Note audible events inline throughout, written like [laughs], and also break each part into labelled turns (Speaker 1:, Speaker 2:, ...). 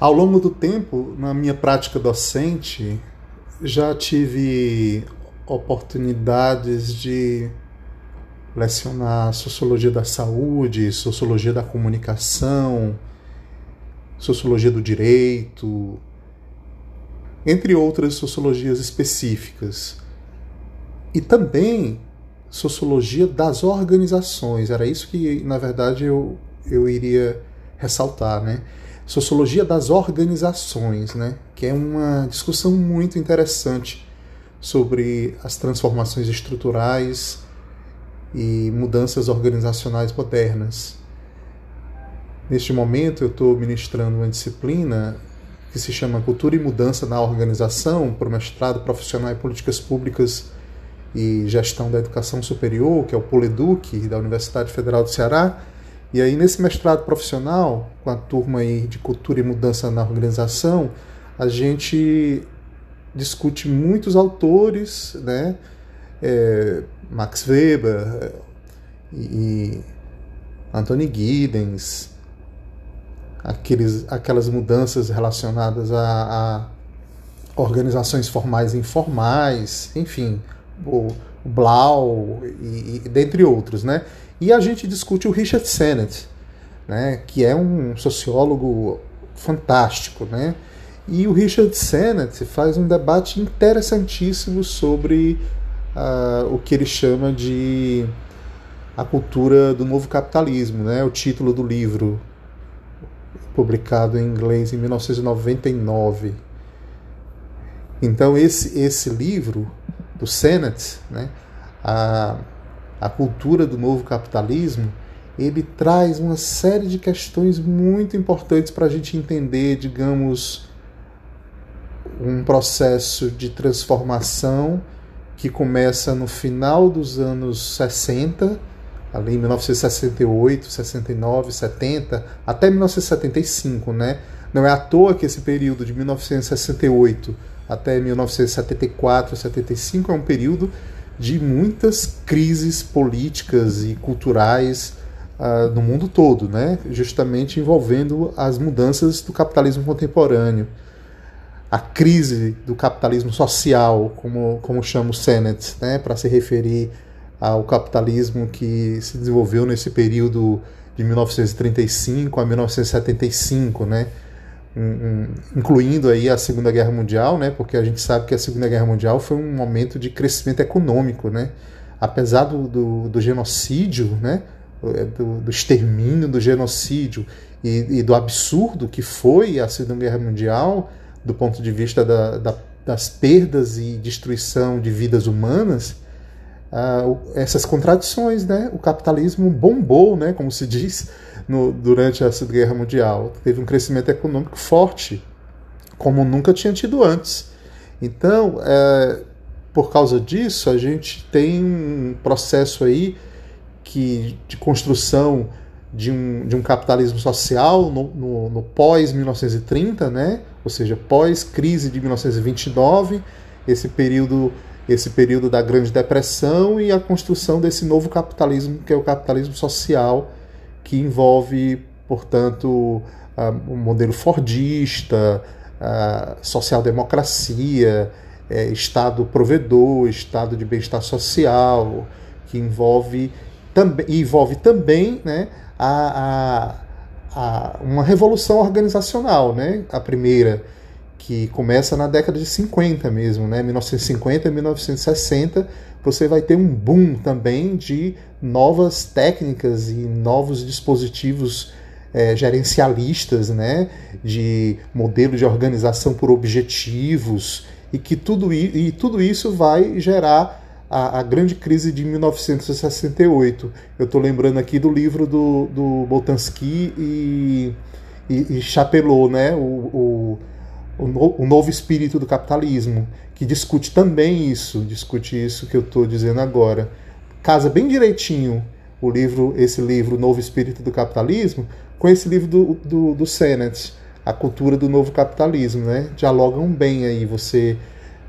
Speaker 1: Ao longo do tempo, na minha prática docente, já tive oportunidades de lecionar sociologia da saúde, sociologia da comunicação, sociologia do direito, entre outras sociologias específicas. E também sociologia das organizações, era isso que, na verdade, eu, eu iria ressaltar, né? Sociologia das organizações, né? Que é uma discussão muito interessante sobre as transformações estruturais e mudanças organizacionais modernas. Neste momento, eu estou ministrando uma disciplina que se chama Cultura e Mudança na Organização, para o mestrado profissional em Políticas Públicas e Gestão da Educação Superior, que é o Poleduc, da Universidade Federal do Ceará. E aí, nesse mestrado profissional, com a turma aí de Cultura e Mudança na Organização, a gente discute muitos autores, né? É, Max Weber é, e Anthony Giddens, aqueles, aquelas mudanças relacionadas a, a organizações formais e informais, enfim, o, Blau e, e, dentre outros, né? E a gente discute o Richard Sennett, né? Que é um sociólogo fantástico, né? E o Richard Sennett faz um debate interessantíssimo sobre uh, o que ele chama de a cultura do novo capitalismo, né? O título do livro, publicado em inglês em 1999. Então esse esse livro do Sennett, né? A, a cultura do novo capitalismo, ele traz uma série de questões muito importantes para a gente entender, digamos, um processo de transformação que começa no final dos anos 60, ali em 1968, 69, 70, até 1975, né? Não é à toa que esse período de 1968 até 1974, 75 é um período de muitas crises políticas e culturais uh, no mundo todo, né? justamente envolvendo as mudanças do capitalismo contemporâneo. A crise do capitalismo social, como, como chama o Sennett, né, para se referir ao capitalismo que se desenvolveu nesse período de 1935 a 1975, né, incluindo aí a Segunda Guerra Mundial, né, porque a gente sabe que a Segunda Guerra Mundial foi um momento de crescimento econômico, né, apesar do, do, do genocídio, né, do, do, extermínio, do genocídio e, e do absurdo que foi a Segunda Guerra Mundial, do ponto de vista da, da, das perdas e destruição de vidas humanas, uh, essas contradições, né? O capitalismo bombou, né? Como se diz no, durante a Segunda Guerra Mundial, teve um crescimento econômico forte, como nunca tinha tido antes. Então, é, por causa disso, a gente tem um processo aí que de construção de um, de um capitalismo social no, no, no pós-1930, né? ou seja, pós-crise de 1929, esse período, esse período da Grande Depressão e a construção desse novo capitalismo, que é o capitalismo social, que envolve, portanto, o modelo fordista, social-democracia, é, Estado provedor, Estado de bem-estar social, que envolve, também, envolve também né, a, a, uma revolução organizacional, né? A primeira que começa na década de 50 mesmo, né? 1950 e 1960, você vai ter um boom também de novas técnicas e novos dispositivos é, gerencialistas, né? De modelo de organização por objetivos e que tudo, e tudo isso vai gerar a, a, grande crise de 1968. Eu estou lembrando aqui do livro do, do Boltanski e, e, e Chapelot, né? O, o, o, o, novo espírito do capitalismo, que discute também isso, discute isso que eu estou dizendo agora. Casa bem direitinho o livro, esse livro, Novo Espírito do Capitalismo, com esse livro do, do, do Sennett, A Cultura do Novo Capitalismo, né? Dialogam bem aí, você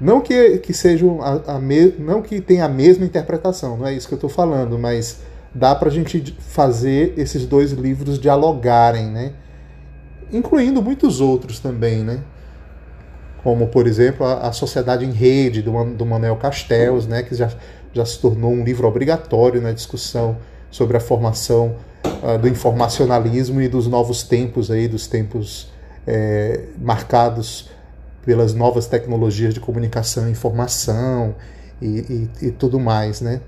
Speaker 1: não que, que sejam a, a me, não que tenha a mesma interpretação, não é isso que eu estou falando, mas dá para a gente fazer esses dois livros dialogarem, né? incluindo muitos outros também, né? Como, por exemplo, a, a Sociedade em Rede, do, do Manuel Castells, né? que já, já se tornou um livro obrigatório na discussão sobre a formação uh, do informacionalismo e dos novos tempos aí, dos tempos é, marcados pelas novas tecnologias de comunicação informação e, e, e tudo mais, né?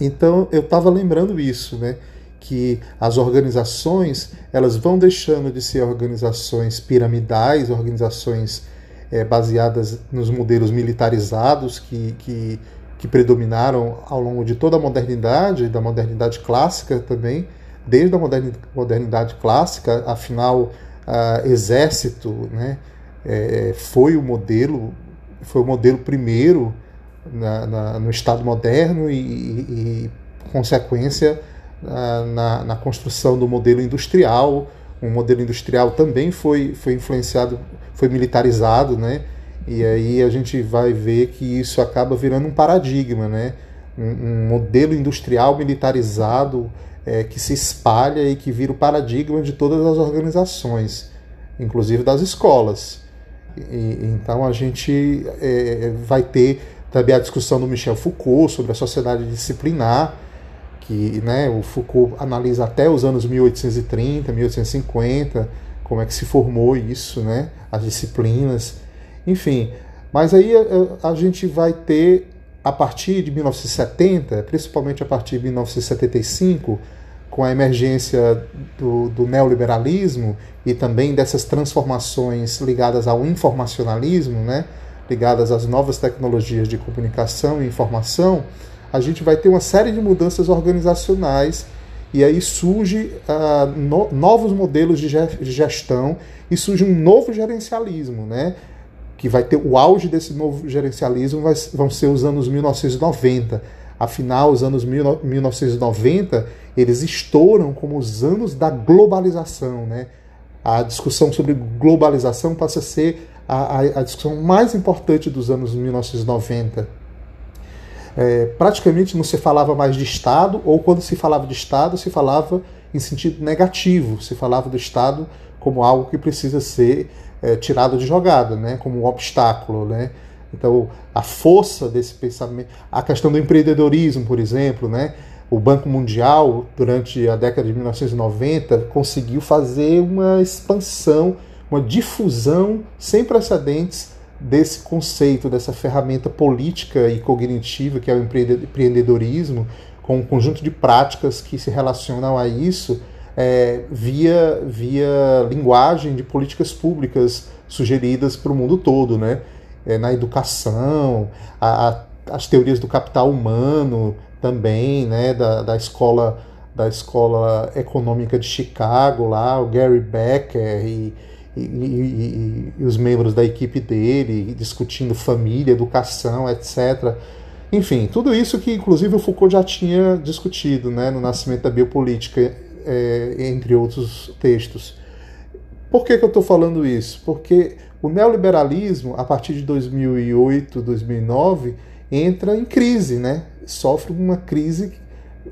Speaker 1: Então eu estava lembrando isso, né? Que as organizações elas vão deixando de ser organizações piramidais, organizações é, baseadas nos modelos militarizados que, que, que predominaram ao longo de toda a modernidade, da modernidade clássica também, desde a modernidade clássica, afinal, a exército, né? é, foi o modelo, foi o modelo primeiro na, na, no Estado moderno e, e, e consequência na, na, construção do modelo industrial. O modelo industrial também foi, foi influenciado, foi militarizado, né? E aí a gente vai ver que isso acaba virando um paradigma, né? Um, um modelo industrial militarizado é, que se espalha e que vira o paradigma de todas as organizações, inclusive das escolas. E, então a gente é, vai ter também a discussão do Michel Foucault sobre a sociedade disciplinar, que né, o Foucault analisa até os anos 1830, 1850, como é que se formou isso, né, as disciplinas, enfim. Mas aí a, a gente vai ter, a partir de 1970, principalmente a partir de 1975, com a emergência do, do, neoliberalismo e também dessas transformações ligadas ao informacionalismo, né, ligadas às novas tecnologias de comunicação e informação, a gente vai ter uma série de mudanças organizacionais e aí surge uh, no, novos modelos de gestão e surge um novo gerencialismo, né? Que vai ter o auge desse novo gerencialismo vai, vão ser os anos 1990. Afinal, os anos 1990 eles estouram como os anos da globalização, né? A discussão sobre globalização passa a ser a, a, a discussão mais importante dos anos 1990. É, praticamente não se falava mais de Estado, ou quando se falava de Estado, se falava em sentido negativo, se falava do Estado como algo que precisa ser é, tirado de jogada, né? como um obstáculo. Né? Então, a força desse pensamento, a questão do empreendedorismo, por exemplo, né? o Banco Mundial, durante a década de 1990, conseguiu fazer uma expansão, uma difusão sem precedentes desse conceito, dessa ferramenta política e cognitiva que é o empreendedorismo, com um conjunto de práticas que se relacionam a isso é, via, via linguagem de políticas públicas sugeridas para o mundo todo, né? É, na educação, a, a, as teorias do capital humano, também, né, da, da escola da escola econômica de Chicago lá, o Gary Becker e, e, e, e, os membros da equipe dele discutindo família, educação, etc. Enfim, tudo isso que inclusive o Foucault já tinha discutido né, no Nascimento da Biopolítica, é, entre outros textos. Por que, que eu estou falando isso? Porque o neoliberalismo, a partir de 2008, 2009, entra em crise, né? sofre uma crise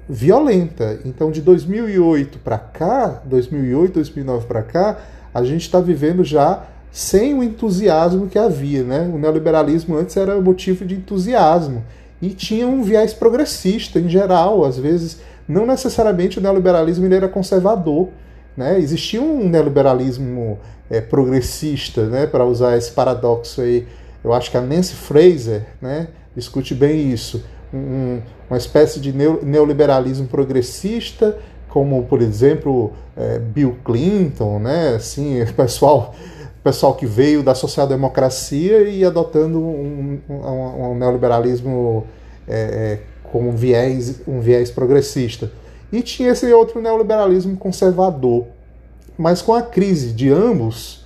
Speaker 1: violenta. Então, de 2008 para cá, 2008, 2009 para cá, a gente está vivendo já sem o entusiasmo que havia, né? O neoliberalismo antes era motivo de entusiasmo e tinha um viés progressista em geral, às vezes não necessariamente o neoliberalismo era conservador, né? Existia um neoliberalismo é, progressista, né? Para usar esse paradoxo aí, eu acho que a Nancy Fraser, né? Discute bem isso um, uma espécie de neoliberalismo progressista, como, por exemplo, é, Bill Clinton, né? assim, [laughs] pessoal, pessoal que veio da social-democracia e adotando um, um, um neoliberalismo é, é, com um viés, um viés progressista. E tinha esse outro neoliberalismo conservador. Mas com a crise de ambos,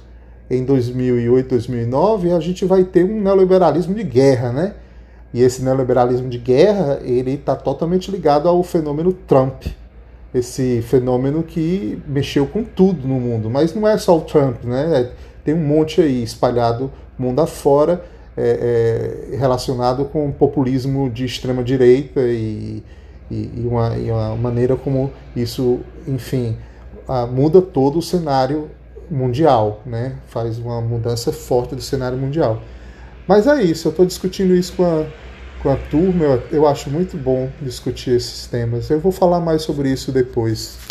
Speaker 1: em 2008, 2009, a gente vai ter um neoliberalismo de guerra, né? E esse neoliberalismo de guerra, ele está totalmente ligado ao fenômeno Trump. Esse fenômeno que mexeu com tudo no mundo. Mas não é só o Trump, né? É, tem um monte aí espalhado mundo afora é, é, relacionado com o populismo de extrema direita e, e, e, uma, e uma maneira como isso, enfim, muda todo o cenário mundial, né? faz uma mudança forte do cenário mundial. Mas é isso, eu estou discutindo isso com a, com a turma, eu, eu acho muito bom discutir esses temas. Eu vou falar mais sobre isso depois.